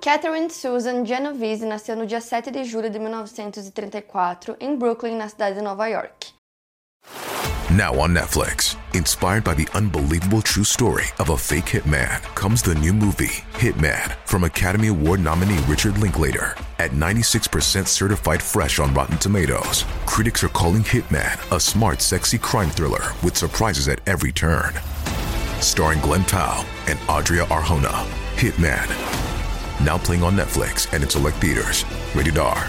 Catherine Susan Genovese nasceu no dia 7 de julho de 1934 em Brooklyn, na cidade de Nova York. Now on Netflix, inspired by the unbelievable true story of a fake hitman, comes the new movie, Hitman, from Academy Award nominee Richard Linklater. At 96% certified fresh on Rotten Tomatoes, critics are calling Hitman a smart, sexy crime thriller with surprises at every turn. Starring Glenn Tao and Adria Arjona, Hitman Now playing on Netflix and in select theaters. Rated R.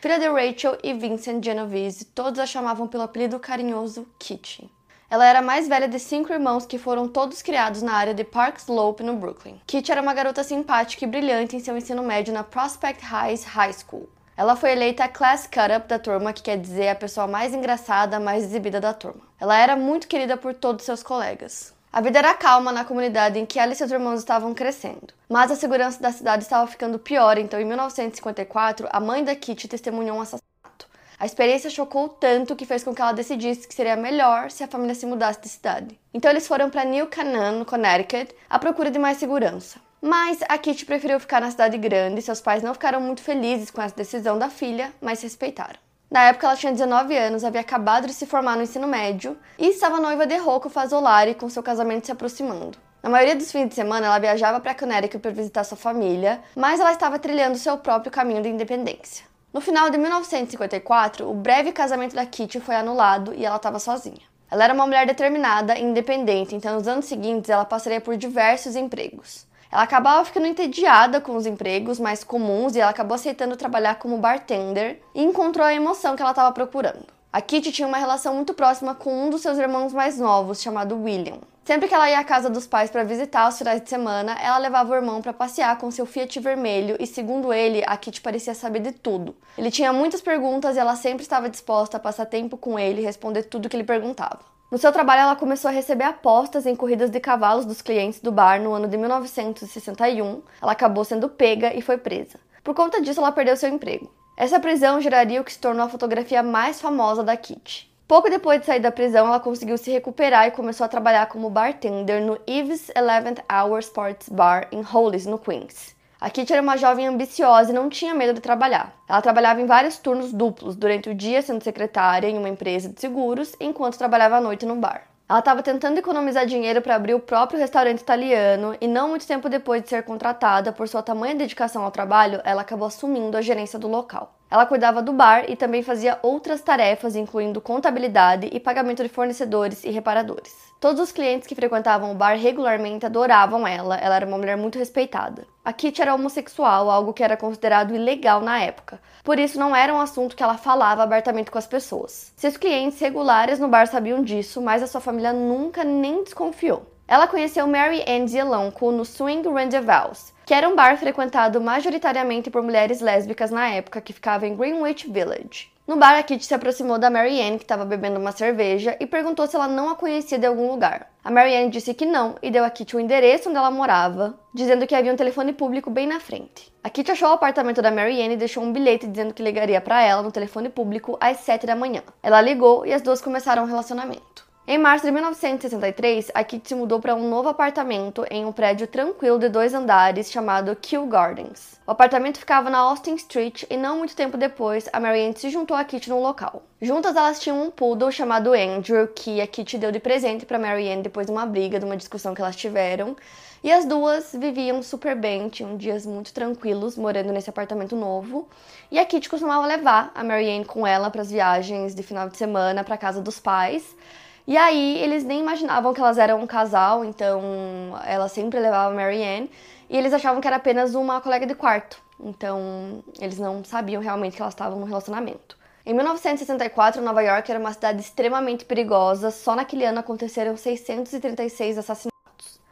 Filha de Rachel e Vincent Genovese, todos a chamavam pelo apelido carinhoso Kitty. Ela era a mais velha de cinco irmãos que foram todos criados na área de Park Slope, no Brooklyn. Kitty era uma garota simpática e brilhante em seu ensino médio na Prospect Heights High School. Ela foi eleita a Class Cut-Up da turma, que quer dizer a pessoa mais engraçada, mais exibida da turma. Ela era muito querida por todos seus colegas. A vida era calma na comunidade em que ela e seus irmãos estavam crescendo, mas a segurança da cidade estava ficando pior, então em 1954 a mãe da Kitty testemunhou um assassinato. A experiência chocou tanto que fez com que ela decidisse que seria melhor se a família se mudasse de cidade. Então eles foram para New Canaan, no Connecticut, à procura de mais segurança. Mas a Kitty preferiu ficar na cidade grande seus pais não ficaram muito felizes com essa decisão da filha, mas respeitaram. Na época, ela tinha 19 anos, havia acabado de se formar no ensino médio e estava noiva de Rocco Fasolari, com seu casamento se aproximando. Na maioria dos fins de semana, ela viajava para Connecticut para visitar sua família, mas ela estava trilhando seu próprio caminho de independência. No final de 1954, o breve casamento da Kitty foi anulado e ela estava sozinha. Ela era uma mulher determinada e independente, então nos anos seguintes ela passaria por diversos empregos. Ela acabava ficando entediada com os empregos mais comuns e ela acabou aceitando trabalhar como bartender e encontrou a emoção que ela estava procurando. A Kitty tinha uma relação muito próxima com um dos seus irmãos mais novos, chamado William. Sempre que ela ia à casa dos pais para visitar os finais de semana, ela levava o irmão para passear com seu Fiat vermelho e, segundo ele, a Kitty parecia saber de tudo. Ele tinha muitas perguntas e ela sempre estava disposta a passar tempo com ele e responder tudo que ele perguntava. No seu trabalho, ela começou a receber apostas em corridas de cavalos dos clientes do bar no ano de 1961. Ela acabou sendo pega e foi presa. Por conta disso, ela perdeu seu emprego. Essa prisão geraria o que se tornou a fotografia mais famosa da Kitty. Pouco depois de sair da prisão, ela conseguiu se recuperar e começou a trabalhar como bartender no Eve's 11th Hour Sports Bar em Hollis, no Queens. A Kitty era uma jovem ambiciosa e não tinha medo de trabalhar. Ela trabalhava em vários turnos duplos, durante o dia sendo secretária em uma empresa de seguros, enquanto trabalhava à noite no bar. Ela estava tentando economizar dinheiro para abrir o próprio restaurante italiano e não muito tempo depois de ser contratada por sua tamanha dedicação ao trabalho, ela acabou assumindo a gerência do local. Ela cuidava do bar e também fazia outras tarefas, incluindo contabilidade e pagamento de fornecedores e reparadores. Todos os clientes que frequentavam o bar regularmente adoravam ela, ela era uma mulher muito respeitada. A Kitty era homossexual, algo que era considerado ilegal na época, por isso não era um assunto que ela falava abertamente com as pessoas. Seus clientes regulares no bar sabiam disso, mas a sua família nunca nem desconfiou. Ela conheceu Mary Ann Zielonco no Swing Rendezvous, que era um bar frequentado majoritariamente por mulheres lésbicas na época, que ficava em Greenwich Village. No bar, a Kitty se aproximou da Mary Ann, que estava bebendo uma cerveja, e perguntou se ela não a conhecia de algum lugar. A Mary Ann disse que não e deu a Kitty o endereço onde ela morava, dizendo que havia um telefone público bem na frente. A Kitty achou o apartamento da Mary Ann e deixou um bilhete dizendo que ligaria para ela no telefone público às 7 da manhã. Ela ligou e as duas começaram um relacionamento. Em março de 1963, a Kitty se mudou para um novo apartamento em um prédio tranquilo de dois andares chamado Kew Gardens. O apartamento ficava na Austin Street e não muito tempo depois, a Marianne se juntou a Kitty no local. Juntas elas tinham um poodle chamado Andrew, que a Kitty deu de presente para Marianne depois de uma briga, de uma discussão que elas tiveram. E as duas viviam super bem, tinham dias muito tranquilos morando nesse apartamento novo. E a Kitty costumava levar a Marianne com ela para as viagens de final de semana para casa dos pais. E aí eles nem imaginavam que elas eram um casal, então ela sempre levava Ann, e eles achavam que era apenas uma colega de quarto. Então eles não sabiam realmente que elas estavam num relacionamento. Em 1964, Nova York era uma cidade extremamente perigosa. Só naquele ano aconteceram 636 assassinatos.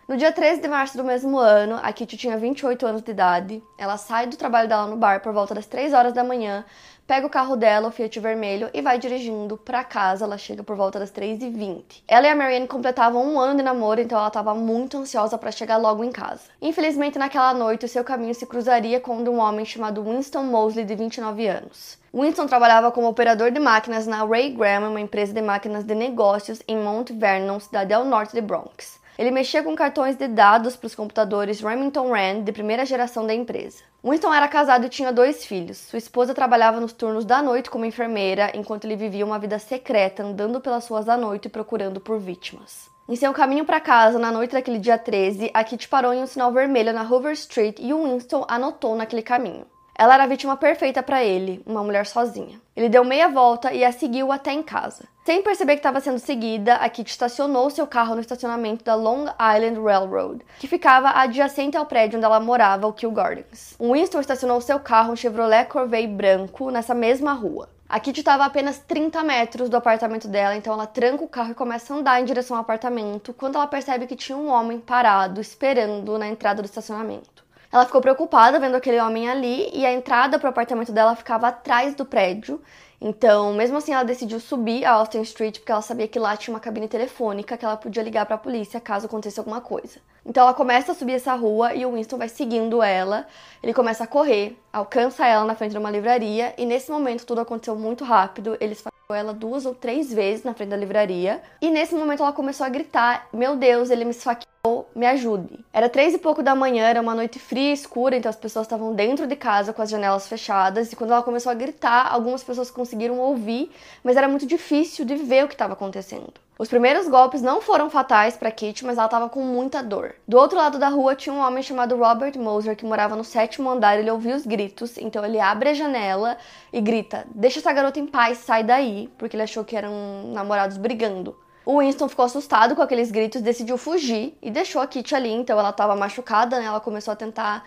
No dia 13 de março do mesmo ano, a Kitty tinha 28 anos de idade. Ela sai do trabalho dela no bar por volta das 3 horas da manhã, pega o carro dela, o Fiat vermelho, e vai dirigindo para casa. Ela chega por volta das 3h20. Ela e a Marianne completavam um ano de namoro, então ela estava muito ansiosa para chegar logo em casa. Infelizmente, naquela noite, o seu caminho se cruzaria com um homem chamado Winston Mosley, de 29 anos. Winston trabalhava como operador de máquinas na Ray Graham, uma empresa de máquinas de negócios em Mount Vernon, cidade ao norte de Bronx. Ele mexia com cartões de dados para os computadores Remington Rand de primeira geração da empresa. Winston era casado e tinha dois filhos. Sua esposa trabalhava nos turnos da noite como enfermeira, enquanto ele vivia uma vida secreta, andando pelas ruas da noite e procurando por vítimas. Em seu caminho para casa, na noite daquele dia 13, a Kitty parou em um sinal vermelho na Hoover Street e o Winston anotou naquele caminho. Ela era a vítima perfeita para ele, uma mulher sozinha. Ele deu meia volta e a seguiu até em casa. Sem perceber que estava sendo seguida, a Kitty estacionou seu carro no estacionamento da Long Island Railroad, que ficava adjacente ao prédio onde ela morava, o Kew Gardens. Winston estacionou seu carro, um Chevrolet Corvette branco, nessa mesma rua. A Kitty estava a apenas 30 metros do apartamento dela, então ela tranca o carro e começa a andar em direção ao apartamento, quando ela percebe que tinha um homem parado, esperando na entrada do estacionamento. Ela ficou preocupada vendo aquele homem ali e a entrada para o apartamento dela ficava atrás do prédio. Então, mesmo assim, ela decidiu subir a Austin Street porque ela sabia que lá tinha uma cabine telefônica que ela podia ligar para a polícia caso acontecesse alguma coisa. Então, ela começa a subir essa rua e o Winston vai seguindo ela. Ele começa a correr, alcança ela na frente de uma livraria e nesse momento tudo aconteceu muito rápido. Eles ela duas ou três vezes na frente da livraria. E nesse momento ela começou a gritar: Meu Deus, ele me esfaqueou, me ajude. Era três e pouco da manhã, era uma noite fria e escura, então as pessoas estavam dentro de casa com as janelas fechadas. E quando ela começou a gritar, algumas pessoas conseguiram ouvir, mas era muito difícil de ver o que estava acontecendo. Os primeiros golpes não foram fatais para Kitty, mas ela estava com muita dor. Do outro lado da rua tinha um homem chamado Robert Moser que morava no sétimo andar. Ele ouviu os gritos, então ele abre a janela e grita: Deixa essa garota em paz, sai daí, porque ele achou que eram namorados brigando. O Winston ficou assustado com aqueles gritos, decidiu fugir e deixou a Kitty ali. Então ela estava machucada, né? Ela começou a tentar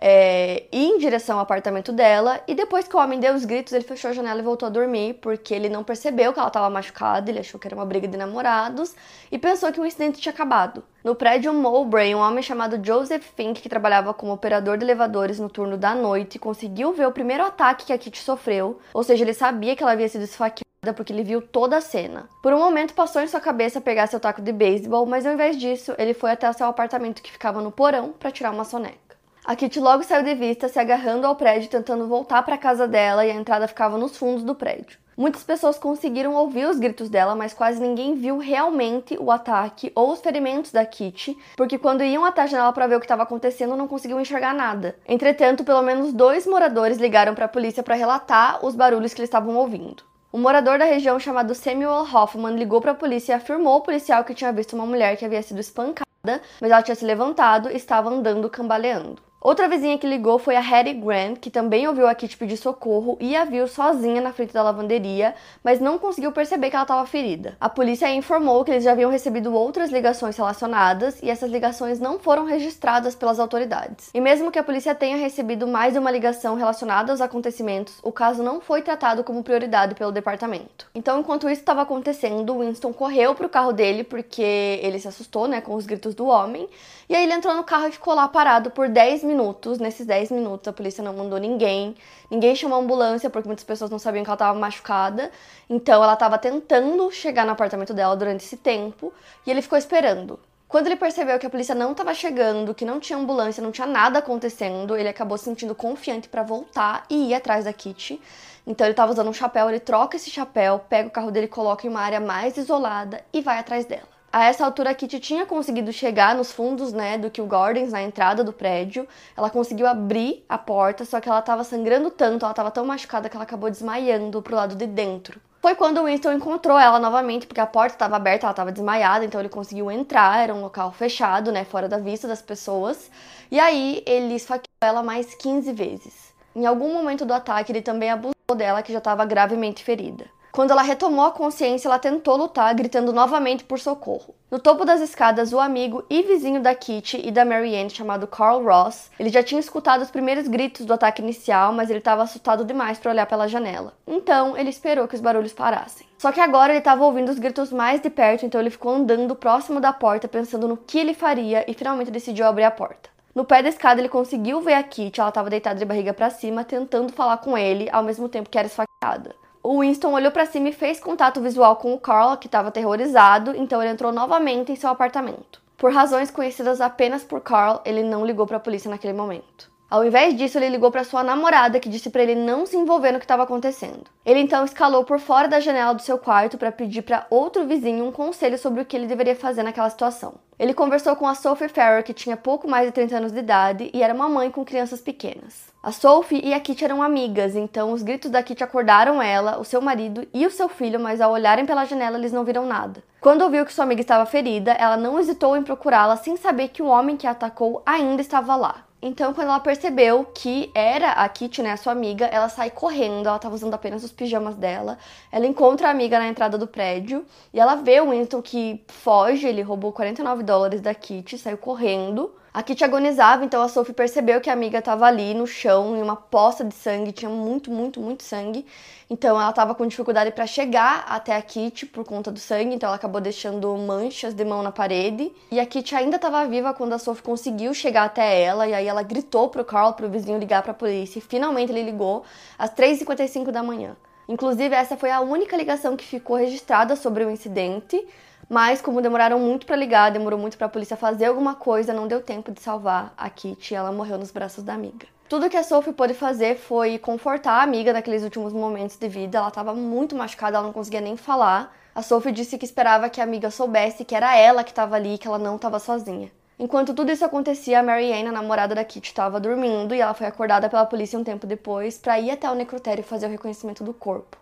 é, ir em direção ao apartamento dela. E depois que o homem deu os gritos, ele fechou a janela e voltou a dormir, porque ele não percebeu que ela estava machucada, ele achou que era uma briga de namorados e pensou que o incidente tinha acabado. No prédio Mowbray, um homem chamado Joseph Fink, que trabalhava como operador de elevadores no turno da noite, conseguiu ver o primeiro ataque que a Kitty sofreu, ou seja, ele sabia que ela havia sido esfaqueada porque ele viu toda a cena. Por um momento passou em sua cabeça pegar seu taco de beisebol, mas ao invés disso, ele foi até seu apartamento que ficava no porão para tirar uma soneca. A Kitty logo saiu de vista, se agarrando ao prédio, tentando voltar para a casa dela e a entrada ficava nos fundos do prédio. Muitas pessoas conseguiram ouvir os gritos dela, mas quase ninguém viu realmente o ataque ou os ferimentos da Kitty, porque quando iam até a janela para ver o que estava acontecendo, não conseguiam enxergar nada. Entretanto, pelo menos dois moradores ligaram para a polícia para relatar os barulhos que eles estavam ouvindo. Um morador da região chamado Samuel Hoffman ligou para a polícia e afirmou ao policial que tinha visto uma mulher que havia sido espancada, mas ela tinha se levantado e estava andando cambaleando. Outra vizinha que ligou foi a Hattie Grant, que também ouviu a Kitty pedir socorro e a viu sozinha na frente da lavanderia, mas não conseguiu perceber que ela estava ferida. A polícia informou que eles já haviam recebido outras ligações relacionadas e essas ligações não foram registradas pelas autoridades. E mesmo que a polícia tenha recebido mais de uma ligação relacionada aos acontecimentos, o caso não foi tratado como prioridade pelo departamento. Então, enquanto isso estava acontecendo, Winston correu para o carro dele porque ele se assustou, né, com os gritos do homem, e aí ele entrou no carro e ficou lá parado por 10 minutos. Nesses 10 minutos, a polícia não mandou ninguém. Ninguém chamou a ambulância, porque muitas pessoas não sabiam que ela estava machucada. Então, ela estava tentando chegar no apartamento dela durante esse tempo. E ele ficou esperando. Quando ele percebeu que a polícia não estava chegando, que não tinha ambulância, não tinha nada acontecendo, ele acabou se sentindo confiante para voltar e ir atrás da Kitty. Então ele estava usando um chapéu, ele troca esse chapéu, pega o carro dele, coloca em uma área mais isolada e vai atrás dela. A essa altura, a Kitty tinha conseguido chegar nos fundos, né, do Kew Gardens, na entrada do prédio. Ela conseguiu abrir a porta, só que ela estava sangrando tanto, ela estava tão machucada que ela acabou desmaiando pro lado de dentro. Foi quando o Winston encontrou ela novamente, porque a porta estava aberta, ela estava desmaiada, então ele conseguiu entrar, era um local fechado, né, fora da vista das pessoas. E aí ele esfaqueou ela mais 15 vezes. Em algum momento do ataque, ele também abusou dela, que já estava gravemente ferida. Quando ela retomou a consciência, ela tentou lutar, gritando novamente por socorro. No topo das escadas, o amigo e vizinho da Kitty e da Marianne, chamado Carl Ross, ele já tinha escutado os primeiros gritos do ataque inicial, mas ele estava assustado demais para olhar pela janela. Então, ele esperou que os barulhos parassem. Só que agora ele estava ouvindo os gritos mais de perto, então ele ficou andando próximo da porta, pensando no que ele faria e finalmente decidiu abrir a porta. No pé da escada ele conseguiu ver a Kitty, ela estava deitada de barriga para cima, tentando falar com ele, ao mesmo tempo que era esfaqueada. O Winston olhou para cima e fez contato visual com o Carl, que estava aterrorizado, então ele entrou novamente em seu apartamento. Por razões conhecidas apenas por Carl, ele não ligou para a polícia naquele momento. Ao invés disso, ele ligou para sua namorada, que disse para ele não se envolver no que estava acontecendo. Ele então escalou por fora da janela do seu quarto para pedir para outro vizinho um conselho sobre o que ele deveria fazer naquela situação. Ele conversou com a Sophie Farrer, que tinha pouco mais de 30 anos de idade e era uma mãe com crianças pequenas. A Sophie e a Kitty eram amigas, então os gritos da Kitty acordaram ela, o seu marido e o seu filho, mas ao olharem pela janela eles não viram nada. Quando ouviu que sua amiga estava ferida, ela não hesitou em procurá-la sem saber que o homem que a atacou ainda estava lá. Então, quando ela percebeu que era a Kitty, né, a sua amiga, ela sai correndo, ela estava usando apenas os pijamas dela. Ela encontra a amiga na entrada do prédio e ela vê o Winston que foge, ele roubou 49 dólares da Kitty, saiu correndo. A Kitty agonizava, então a Sophie percebeu que a amiga estava ali no chão, em uma poça de sangue, tinha muito, muito, muito sangue. Então ela estava com dificuldade para chegar até a Kitty por conta do sangue, então ela acabou deixando manchas de mão na parede. E a Kitty ainda estava viva quando a Sophie conseguiu chegar até ela, e aí ela gritou pro Carl, pro vizinho ligar para a polícia, e finalmente ele ligou às 3h55 da manhã. Inclusive, essa foi a única ligação que ficou registrada sobre o incidente. Mas como demoraram muito para ligar, demorou muito para a polícia fazer alguma coisa, não deu tempo de salvar a Kitty e ela morreu nos braços da amiga. Tudo que a Sophie pôde fazer foi confortar a amiga naqueles últimos momentos de vida. Ela estava muito machucada, ela não conseguia nem falar. A Sophie disse que esperava que a amiga soubesse que era ela que estava ali, que ela não estava sozinha. Enquanto tudo isso acontecia, a Mary Ann, a namorada da Kitty, estava dormindo e ela foi acordada pela polícia um tempo depois para ir até o necrotério fazer o reconhecimento do corpo.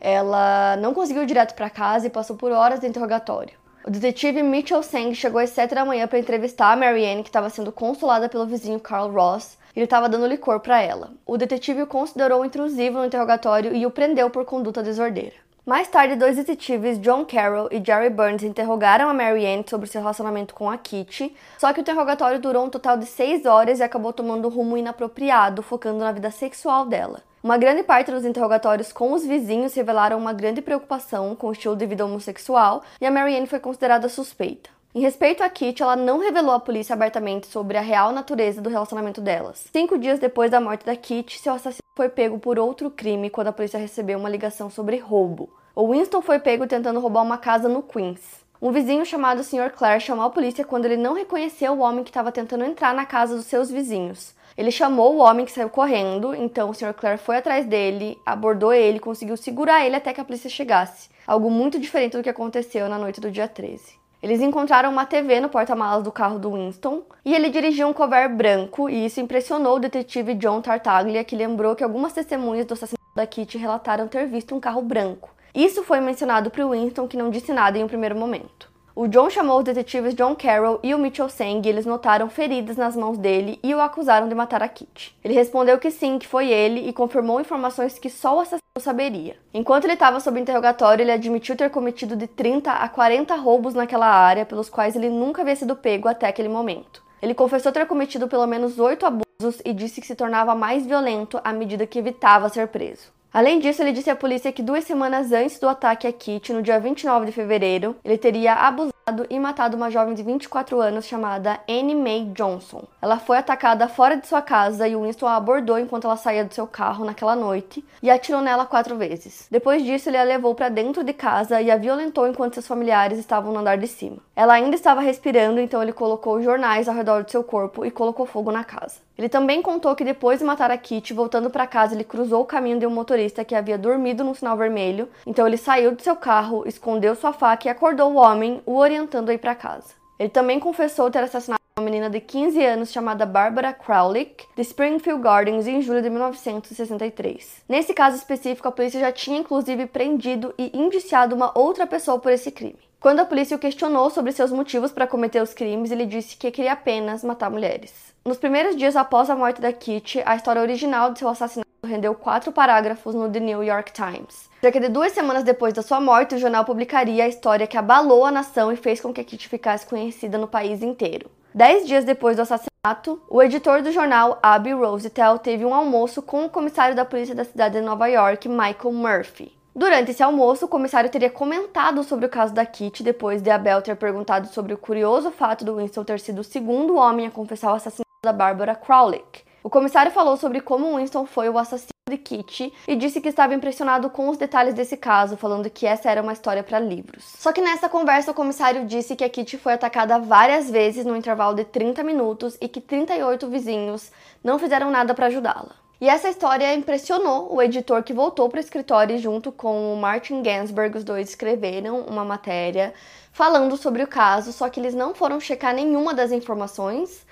Ela não conseguiu ir direto para casa e passou por horas de interrogatório. O detetive Mitchell Sang chegou às 7 da manhã para entrevistar a Marianne, que estava sendo consolada pelo vizinho Carl Ross, ele estava dando licor para ela. O detetive o considerou intrusivo no interrogatório e o prendeu por conduta desordeira. Mais tarde, dois detetives, John Carroll e Jerry Burns, interrogaram a Marianne sobre seu relacionamento com a Kitty, só que o interrogatório durou um total de seis horas e acabou tomando um rumo inapropriado, focando na vida sexual dela. Uma grande parte dos interrogatórios com os vizinhos revelaram uma grande preocupação com o estilo de vida homossexual e a Marianne foi considerada suspeita. Em respeito a Kitty, ela não revelou à polícia abertamente sobre a real natureza do relacionamento delas. Cinco dias depois da morte da Kitty, seu assassino foi pego por outro crime quando a polícia recebeu uma ligação sobre roubo. O Winston foi pego tentando roubar uma casa no Queens. Um vizinho chamado Sr. Clare chamou a polícia quando ele não reconheceu o homem que estava tentando entrar na casa dos seus vizinhos. Ele chamou o homem que saiu correndo, então o Sr. Clare foi atrás dele, abordou ele, conseguiu segurar ele até que a polícia chegasse. Algo muito diferente do que aconteceu na noite do dia 13. Eles encontraram uma TV no porta-malas do carro do Winston e ele dirigia um cover branco, e isso impressionou o detetive John Tartaglia, que lembrou que algumas testemunhas do assassinato da Kitty relataram ter visto um carro branco. Isso foi mencionado para o Winston, que não disse nada em um primeiro momento. O John chamou os detetives John Carroll e o Mitchell Sang e eles notaram feridas nas mãos dele e o acusaram de matar a Kitty. Ele respondeu que sim, que foi ele e confirmou informações que só o assassino saberia. Enquanto ele estava sob interrogatório, ele admitiu ter cometido de 30 a 40 roubos naquela área, pelos quais ele nunca havia sido pego até aquele momento. Ele confessou ter cometido pelo menos oito abusos e disse que se tornava mais violento à medida que evitava ser preso. Além disso, ele disse à polícia que duas semanas antes do ataque a Kitty, no dia 29 de fevereiro, ele teria abusado e matado uma jovem de 24 anos chamada Annie Mae Johnson. Ela foi atacada fora de sua casa e Winston a abordou enquanto ela saía do seu carro naquela noite e atirou nela quatro vezes. Depois disso, ele a levou para dentro de casa e a violentou enquanto seus familiares estavam no andar de cima. Ela ainda estava respirando, então ele colocou jornais ao redor do seu corpo e colocou fogo na casa. Ele também contou que depois de matar a Kitty, voltando para casa, ele cruzou o caminho de um motorista que havia dormido no sinal vermelho. Então ele saiu do seu carro, escondeu sua faca e acordou o homem, o orientando a ir para casa. Ele também confessou ter assassinado uma menina de 15 anos chamada Barbara Crowlick, de Springfield Gardens, em julho de 1963. Nesse caso específico, a polícia já tinha inclusive prendido e indiciado uma outra pessoa por esse crime. Quando a polícia o questionou sobre seus motivos para cometer os crimes, ele disse que queria apenas matar mulheres. Nos primeiros dias após a morte da Kitty, a história original de seu assassinato rendeu quatro parágrafos no The New York Times. Cerca de duas semanas depois da sua morte, o jornal publicaria a história que abalou a nação e fez com que a Kitty ficasse conhecida no país inteiro. Dez dias depois do assassinato, o editor do jornal, Abby Rosenthal, teve um almoço com o comissário da polícia da cidade de Nova York, Michael Murphy. Durante esse almoço, o comissário teria comentado sobre o caso da Kitty depois de Abel ter perguntado sobre o curioso fato do Winston ter sido o segundo homem a confessar o assassinato da Barbara Crowlick. O comissário falou sobre como Winston foi o assassino de Kitty e disse que estava impressionado com os detalhes desse caso, falando que essa era uma história para livros. Só que nessa conversa o comissário disse que a Kitty foi atacada várias vezes no intervalo de 30 minutos e que 38 vizinhos não fizeram nada para ajudá-la. E essa história impressionou o editor que voltou para o escritório e junto com o Martin Gansberg, os dois escreveram uma matéria falando sobre o caso, só que eles não foram checar nenhuma das informações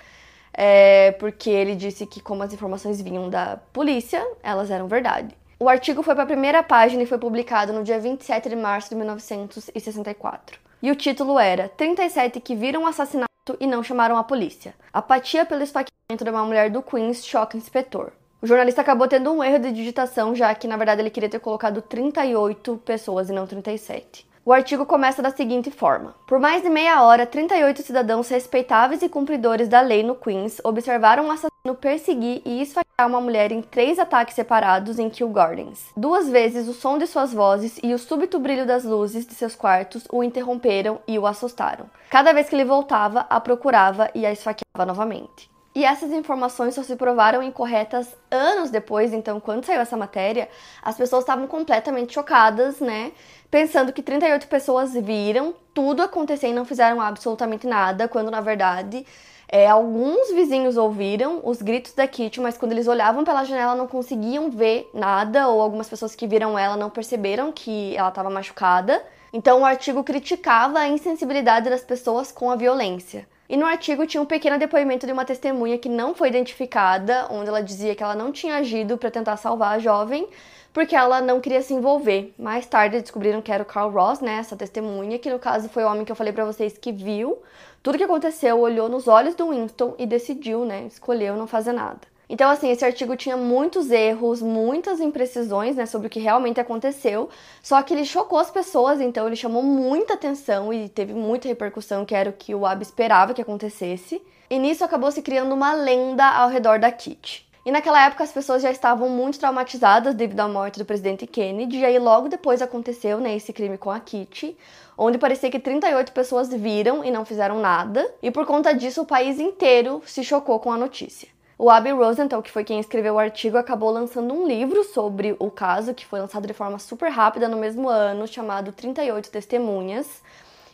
é, porque ele disse que, como as informações vinham da polícia, elas eram verdade. O artigo foi para a primeira página e foi publicado no dia 27 de março de 1964. E o título era 37 que viram o assassinato e não chamaram a polícia. Apatia pelo esfaqueamento de uma mulher do Queens choca inspetor. O jornalista acabou tendo um erro de digitação, já que na verdade ele queria ter colocado 38 pessoas e não 37. O artigo começa da seguinte forma: Por mais de meia hora, 38 cidadãos respeitáveis e cumpridores da lei no Queens observaram um assassino perseguir e esfaquear uma mulher em três ataques separados em Kew Gardens. Duas vezes o som de suas vozes e o súbito brilho das luzes de seus quartos o interromperam e o assustaram. Cada vez que ele voltava, a procurava e a esfaqueava novamente. E essas informações só se provaram incorretas anos depois, então quando saiu essa matéria, as pessoas estavam completamente chocadas, né? Pensando que 38 pessoas viram tudo acontecer e não fizeram absolutamente nada, quando na verdade é, alguns vizinhos ouviram os gritos da Kitty, mas quando eles olhavam pela janela não conseguiam ver nada, ou algumas pessoas que viram ela não perceberam que ela estava machucada. Então o artigo criticava a insensibilidade das pessoas com a violência. E no artigo tinha um pequeno depoimento de uma testemunha que não foi identificada, onde ela dizia que ela não tinha agido para tentar salvar a jovem, porque ela não queria se envolver. Mais tarde descobriram que era o Carl Ross, né, essa testemunha, que no caso foi o homem que eu falei para vocês que viu tudo que aconteceu, olhou nos olhos do Winston e decidiu, né, escolheu não fazer nada. Então, assim, esse artigo tinha muitos erros, muitas imprecisões, né, sobre o que realmente aconteceu, só que ele chocou as pessoas, então ele chamou muita atenção e teve muita repercussão, que era o que o Ab esperava que acontecesse. E nisso acabou se criando uma lenda ao redor da Kitty. E naquela época as pessoas já estavam muito traumatizadas devido à morte do presidente Kennedy, e aí logo depois aconteceu né, esse crime com a Kitty, onde parecia que 38 pessoas viram e não fizeram nada, e por conta disso o país inteiro se chocou com a notícia. O Abby Rosenthal, que foi quem escreveu o artigo, acabou lançando um livro sobre o caso, que foi lançado de forma super rápida no mesmo ano, chamado 38 Testemunhas.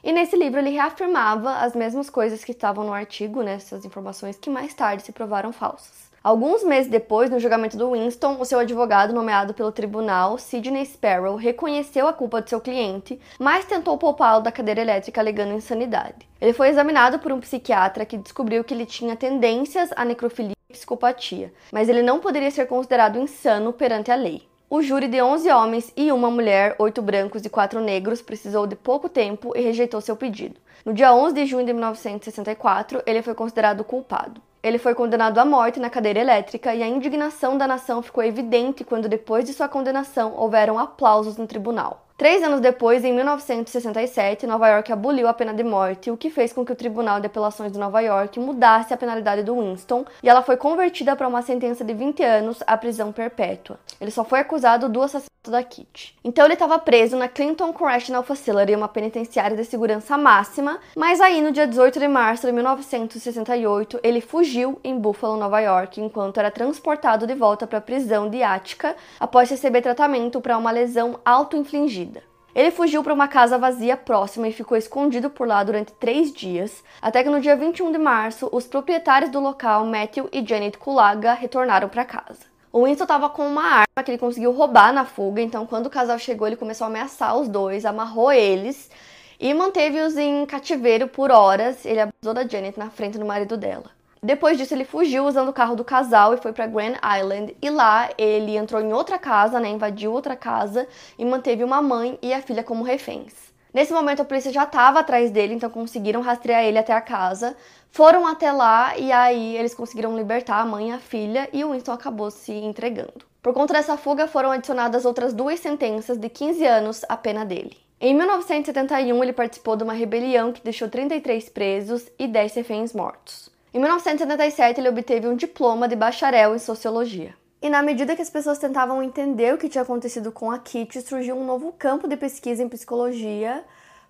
E nesse livro ele reafirmava as mesmas coisas que estavam no artigo, né, essas informações que mais tarde se provaram falsas. Alguns meses depois, no julgamento do Winston, o seu advogado, nomeado pelo tribunal, Sidney Sparrow, reconheceu a culpa de seu cliente, mas tentou poupá-lo da cadeira elétrica alegando insanidade. Ele foi examinado por um psiquiatra que descobriu que ele tinha tendências à necrofilia psicopatia, mas ele não poderia ser considerado insano perante a lei. O júri de 11 homens e uma mulher, oito brancos e quatro negros, precisou de pouco tempo e rejeitou seu pedido. No dia 11 de junho de 1964, ele foi considerado culpado. Ele foi condenado à morte na cadeira elétrica e a indignação da nação ficou evidente quando, depois de sua condenação, houveram aplausos no tribunal. Três anos depois, em 1967, Nova York aboliu a pena de morte, o que fez com que o Tribunal de Apelações de Nova York mudasse a penalidade do Winston e ela foi convertida para uma sentença de 20 anos à prisão perpétua. Ele só foi acusado do assassinato da Kitty. Então ele estava preso na Clinton Correctional Facility, uma penitenciária de segurança máxima, mas aí no dia 18 de março de 1968 ele fugiu em Buffalo, Nova York, enquanto era transportado de volta para a prisão de Attica após receber tratamento para uma lesão auto-infligida ele fugiu para uma casa vazia próxima e ficou escondido por lá durante três dias, até que no dia 21 de março, os proprietários do local, Matthew e Janet Kulaga, retornaram para casa. O Winston estava com uma arma que ele conseguiu roubar na fuga, então quando o casal chegou, ele começou a ameaçar os dois, amarrou eles e manteve-os em cativeiro por horas. Ele abusou da Janet na frente do marido dela. Depois disso, ele fugiu usando o carro do casal e foi para Grand Island. E lá ele entrou em outra casa, né, invadiu outra casa e manteve uma mãe e a filha como reféns. Nesse momento a polícia já estava atrás dele, então conseguiram rastrear ele até a casa. Foram até lá e aí eles conseguiram libertar a mãe e a filha e o Winston acabou se entregando. Por conta dessa fuga foram adicionadas outras duas sentenças de 15 anos à pena dele. Em 1971, ele participou de uma rebelião que deixou 33 presos e 10 reféns mortos. Em 1977, ele obteve um diploma de bacharel em sociologia. E na medida que as pessoas tentavam entender o que tinha acontecido com a Kitty, surgiu um novo campo de pesquisa em psicologia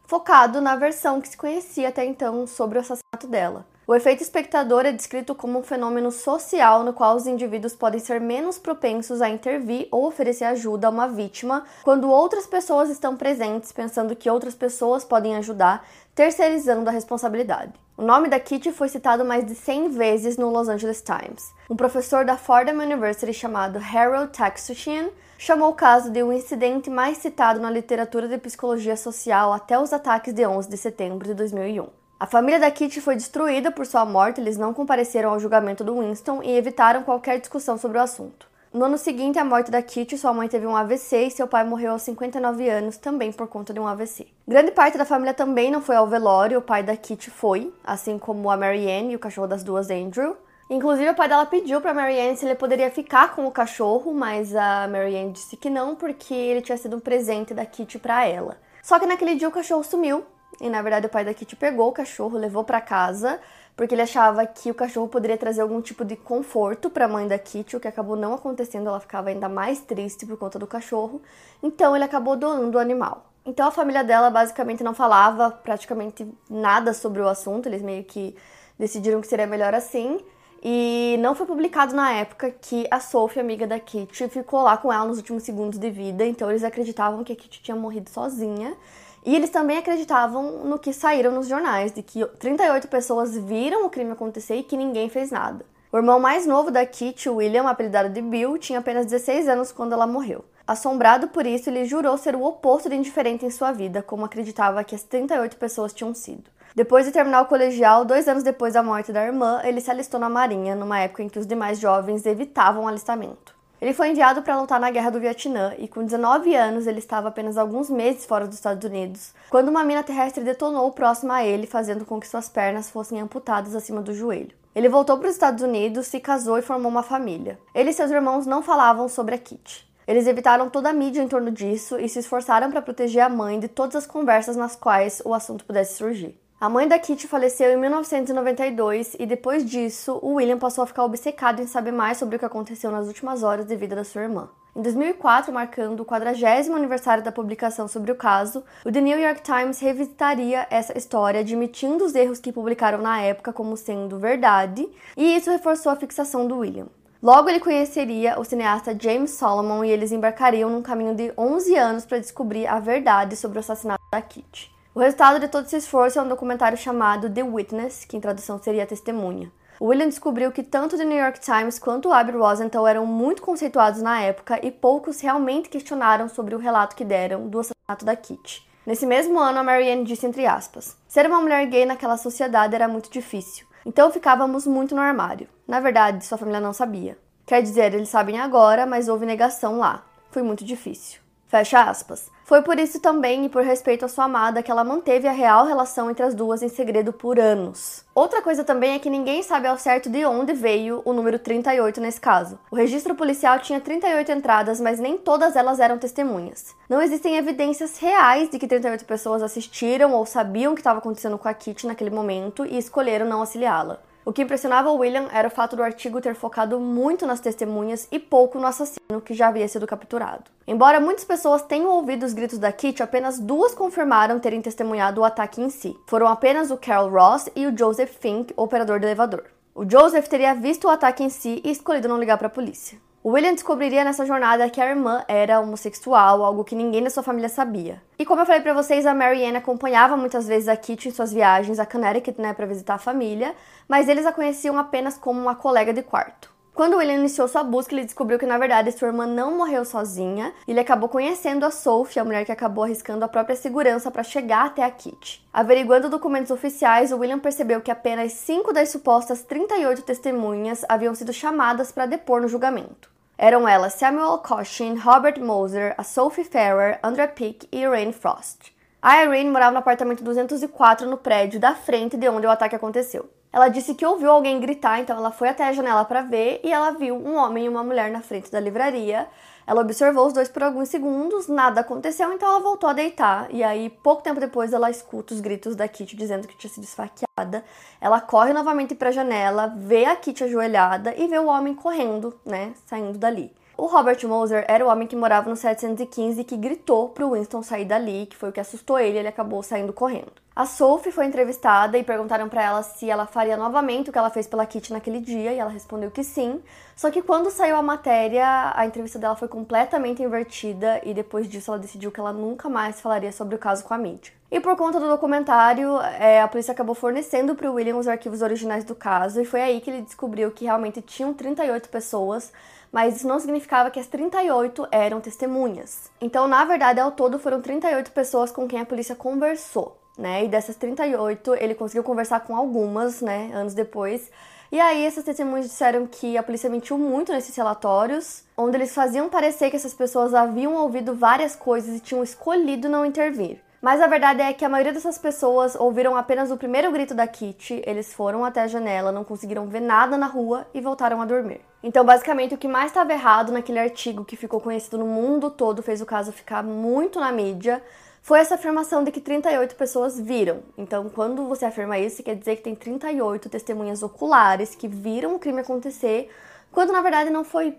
focado na versão que se conhecia até então sobre o assassinato dela. O efeito espectador é descrito como um fenômeno social no qual os indivíduos podem ser menos propensos a intervir ou oferecer ajuda a uma vítima quando outras pessoas estão presentes pensando que outras pessoas podem ajudar, terceirizando a responsabilidade. O nome da Kitty foi citado mais de 100 vezes no Los Angeles Times. Um professor da Fordham University chamado Harold Taxushian chamou o caso de o incidente mais citado na literatura de psicologia social até os ataques de 11 de setembro de 2001. A família da Kitty foi destruída por sua morte, eles não compareceram ao julgamento do Winston e evitaram qualquer discussão sobre o assunto. No ano seguinte à morte da Kitty, sua mãe teve um AVC e seu pai morreu aos 59 anos, também por conta de um AVC. Grande parte da família também não foi ao velório, o pai da Kitty foi, assim como a Marianne e o cachorro das duas, Andrew. Inclusive, o pai dela pediu para Marianne se ele poderia ficar com o cachorro, mas a Marianne disse que não, porque ele tinha sido um presente da Kitty para ela. Só que naquele dia o cachorro sumiu, e na verdade o pai da Kitty pegou o cachorro, levou para casa, porque ele achava que o cachorro poderia trazer algum tipo de conforto para a mãe da Kitty, o que acabou não acontecendo, ela ficava ainda mais triste por conta do cachorro. Então ele acabou doando o animal. Então a família dela basicamente não falava praticamente nada sobre o assunto, eles meio que decidiram que seria melhor assim. E não foi publicado na época que a Sophie, amiga da Kitty, ficou lá com ela nos últimos segundos de vida, então eles acreditavam que a Kitty tinha morrido sozinha. E eles também acreditavam no que saíram nos jornais, de que 38 pessoas viram o crime acontecer e que ninguém fez nada. O irmão mais novo da Kitty, William, apelidado de Bill, tinha apenas 16 anos quando ela morreu. Assombrado por isso, ele jurou ser o oposto de indiferente em sua vida, como acreditava que as 38 pessoas tinham sido. Depois de terminar o colegial, dois anos depois da morte da irmã, ele se alistou na Marinha, numa época em que os demais jovens evitavam alistamento. Ele foi enviado para lutar na Guerra do Vietnã e, com 19 anos, ele estava apenas alguns meses fora dos Estados Unidos, quando uma mina terrestre detonou próxima a ele, fazendo com que suas pernas fossem amputadas acima do joelho. Ele voltou para os Estados Unidos, se casou e formou uma família. Ele e seus irmãos não falavam sobre a Kitty. Eles evitaram toda a mídia em torno disso e se esforçaram para proteger a mãe de todas as conversas nas quais o assunto pudesse surgir. A mãe da Kitty faleceu em 1992 e depois disso, o William passou a ficar obcecado em saber mais sobre o que aconteceu nas últimas horas de vida da sua irmã. Em 2004, marcando o 40 aniversário da publicação sobre o caso, o The New York Times revisitaria essa história, admitindo os erros que publicaram na época como sendo verdade, e isso reforçou a fixação do William. Logo, ele conheceria o cineasta James Solomon e eles embarcariam num caminho de 11 anos para descobrir a verdade sobre o assassinato da Kitty. O resultado de todo esse esforço é um documentário chamado The Witness, que em tradução seria Testemunha. William descobriu que tanto The New York Times quanto o Abby Rosenthal eram muito conceituados na época e poucos realmente questionaram sobre o relato que deram do assassinato da Kitty. Nesse mesmo ano, a Marianne disse entre aspas: Ser uma mulher gay naquela sociedade era muito difícil, então ficávamos muito no armário. Na verdade, sua família não sabia. Quer dizer, eles sabem agora, mas houve negação lá. Foi muito difícil. Fecha aspas. Foi por isso também e por respeito à sua amada que ela manteve a real relação entre as duas em segredo por anos. Outra coisa também é que ninguém sabe ao certo de onde veio o número 38 nesse caso. O registro policial tinha 38 entradas, mas nem todas elas eram testemunhas. Não existem evidências reais de que 38 pessoas assistiram ou sabiam o que estava acontecendo com a Kitty naquele momento e escolheram não auxiliá-la. O que impressionava William era o fato do artigo ter focado muito nas testemunhas e pouco no assassino que já havia sido capturado. Embora muitas pessoas tenham ouvido os gritos da Kitty, apenas duas confirmaram terem testemunhado o ataque em si. Foram apenas o Carol Ross e o Joseph Fink, operador de elevador. O Joseph teria visto o ataque em si e escolhido não ligar para a polícia. William descobriria nessa jornada que a irmã era homossexual, algo que ninguém da sua família sabia. E como eu falei para vocês, a Marianne acompanhava muitas vezes a Kitty em suas viagens a Connecticut, né, para visitar a família, mas eles a conheciam apenas como uma colega de quarto. Quando William iniciou sua busca, ele descobriu que na verdade sua irmã não morreu sozinha. Ele acabou conhecendo a Sophie, a mulher que acabou arriscando a própria segurança para chegar até a Kitty. Averiguando documentos oficiais, William percebeu que apenas 5 das supostas 38 testemunhas haviam sido chamadas para depor no julgamento. Eram elas Samuel Coshin, Robert Moser, a Sophie Ferrer, Andrea Pick e Rain Frost. A Irene morava no apartamento 204 no prédio da frente de onde o ataque aconteceu. Ela disse que ouviu alguém gritar, então ela foi até a janela para ver e ela viu um homem e uma mulher na frente da livraria. Ela observou os dois por alguns segundos, nada aconteceu, então ela voltou a deitar. E aí, pouco tempo depois, ela escuta os gritos da Kitty dizendo que tinha sido esfaqueada. Ela corre novamente para a janela, vê a Kitty ajoelhada e vê o homem correndo, né, saindo dali. O Robert Moser era o homem que morava no 715 e que gritou para o Winston sair dali, que foi o que assustou ele, e ele acabou saindo correndo. A Sophie foi entrevistada e perguntaram para ela se ela faria novamente o que ela fez pela Kitty naquele dia, e ela respondeu que sim. Só que quando saiu a matéria, a entrevista dela foi completamente invertida e depois disso ela decidiu que ela nunca mais falaria sobre o caso com a mídia. E por conta do documentário, é, a polícia acabou fornecendo para o William os arquivos originais do caso e foi aí que ele descobriu que realmente tinham 38 pessoas mas isso não significava que as 38 eram testemunhas. Então, na verdade, ao todo foram 38 pessoas com quem a polícia conversou, né? E dessas 38, ele conseguiu conversar com algumas, né, anos depois. E aí, essas testemunhas disseram que a polícia mentiu muito nesses relatórios, onde eles faziam parecer que essas pessoas haviam ouvido várias coisas e tinham escolhido não intervir. Mas a verdade é que a maioria dessas pessoas ouviram apenas o primeiro grito da Kitty, eles foram até a janela, não conseguiram ver nada na rua e voltaram a dormir. Então, basicamente, o que mais estava errado naquele artigo que ficou conhecido no mundo todo, fez o caso ficar muito na mídia, foi essa afirmação de que 38 pessoas viram. Então, quando você afirma isso, quer dizer que tem 38 testemunhas oculares que viram o crime acontecer, quando na verdade não foi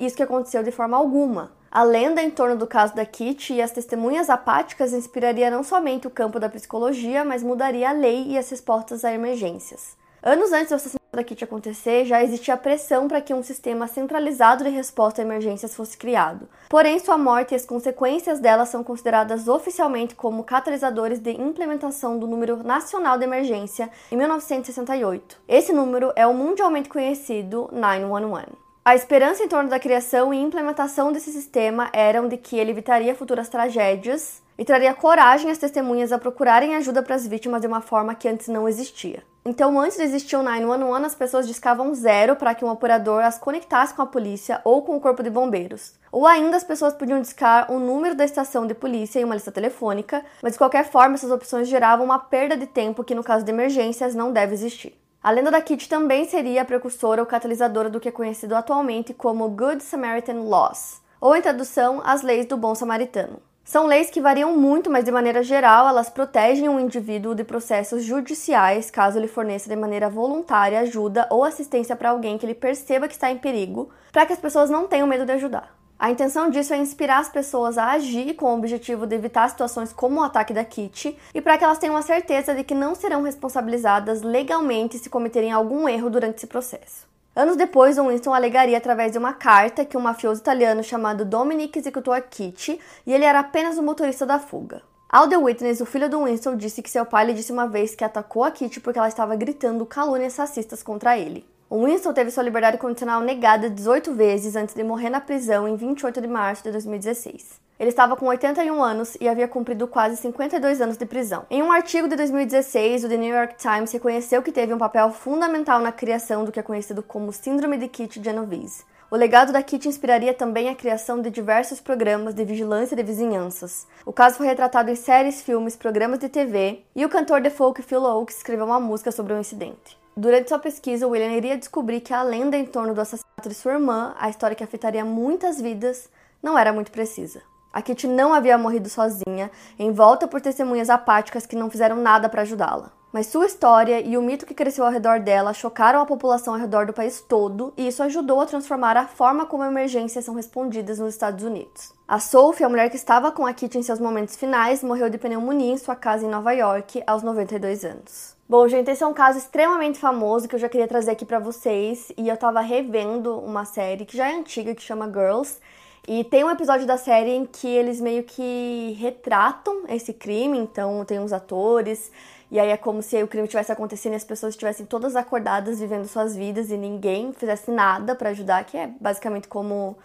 isso que aconteceu de forma alguma. A lenda em torno do caso da Kitty e as testemunhas apáticas inspiraria não somente o campo da psicologia, mas mudaria a lei e as respostas a emergências. Anos antes do assassinato da Kitty acontecer, já existia pressão para que um sistema centralizado de resposta a emergências fosse criado. Porém, sua morte e as consequências dela são consideradas oficialmente como catalisadores de implementação do número nacional de emergência em 1968. Esse número é o mundialmente conhecido 911. A esperança em torno da criação e implementação desse sistema eram de que ele evitaria futuras tragédias e traria coragem às testemunhas a procurarem ajuda para as vítimas de uma forma que antes não existia. Então, antes de existir o 911, as pessoas discavam zero para que um operador as conectasse com a polícia ou com o corpo de bombeiros. Ou ainda as pessoas podiam discar o número da estação de polícia em uma lista telefônica, mas de qualquer forma essas opções geravam uma perda de tempo que no caso de emergências não deve existir. A lenda da Kitty também seria a precursora ou catalisadora do que é conhecido atualmente como Good Samaritan Laws, ou em tradução, as leis do bom samaritano. São leis que variam muito, mas de maneira geral elas protegem um indivíduo de processos judiciais caso ele forneça de maneira voluntária ajuda ou assistência para alguém que ele perceba que está em perigo, para que as pessoas não tenham medo de ajudar. A intenção disso é inspirar as pessoas a agir com o objetivo de evitar situações como o ataque da Kitty e para que elas tenham a certeza de que não serão responsabilizadas legalmente se cometerem algum erro durante esse processo. Anos depois, o Winston alegaria através de uma carta que um mafioso italiano chamado Dominic executou a Kitty e ele era apenas o motorista da fuga. Ao The Witness, o filho do Winston disse que seu pai lhe disse uma vez que atacou a Kitty porque ela estava gritando calúnias racistas contra ele. O Winston teve sua liberdade condicional negada 18 vezes antes de morrer na prisão em 28 de março de 2016. Ele estava com 81 anos e havia cumprido quase 52 anos de prisão. Em um artigo de 2016, o The New York Times reconheceu que teve um papel fundamental na criação do que é conhecido como Síndrome de Kit Genovese. O legado da Kit inspiraria também a criação de diversos programas de vigilância de vizinhanças. O caso foi retratado em séries, filmes, programas de TV, e o cantor de folk Phil Oakes escreveu uma música sobre o incidente. Durante sua pesquisa, William iria descobrir que a lenda em torno do assassinato de sua irmã, a história que afetaria muitas vidas, não era muito precisa. A Kitty não havia morrido sozinha, envolta por testemunhas apáticas que não fizeram nada para ajudá-la. Mas sua história e o mito que cresceu ao redor dela chocaram a população ao redor do país todo, e isso ajudou a transformar a forma como emergências são respondidas nos Estados Unidos. A Sophie, a mulher que estava com a Kitty em seus momentos finais, morreu de pneumonia em sua casa em Nova York aos 92 anos. Bom, gente, esse é um caso extremamente famoso que eu já queria trazer aqui para vocês e eu tava revendo uma série que já é antiga que chama Girls. E tem um episódio da série em que eles meio que retratam esse crime, então tem uns atores, e aí é como se o crime tivesse acontecendo e as pessoas estivessem todas acordadas vivendo suas vidas e ninguém fizesse nada para ajudar, que é basicamente como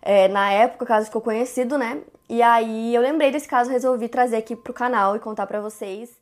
é, na época o caso ficou conhecido, né? E aí eu lembrei desse caso, resolvi trazer aqui pro canal e contar para vocês.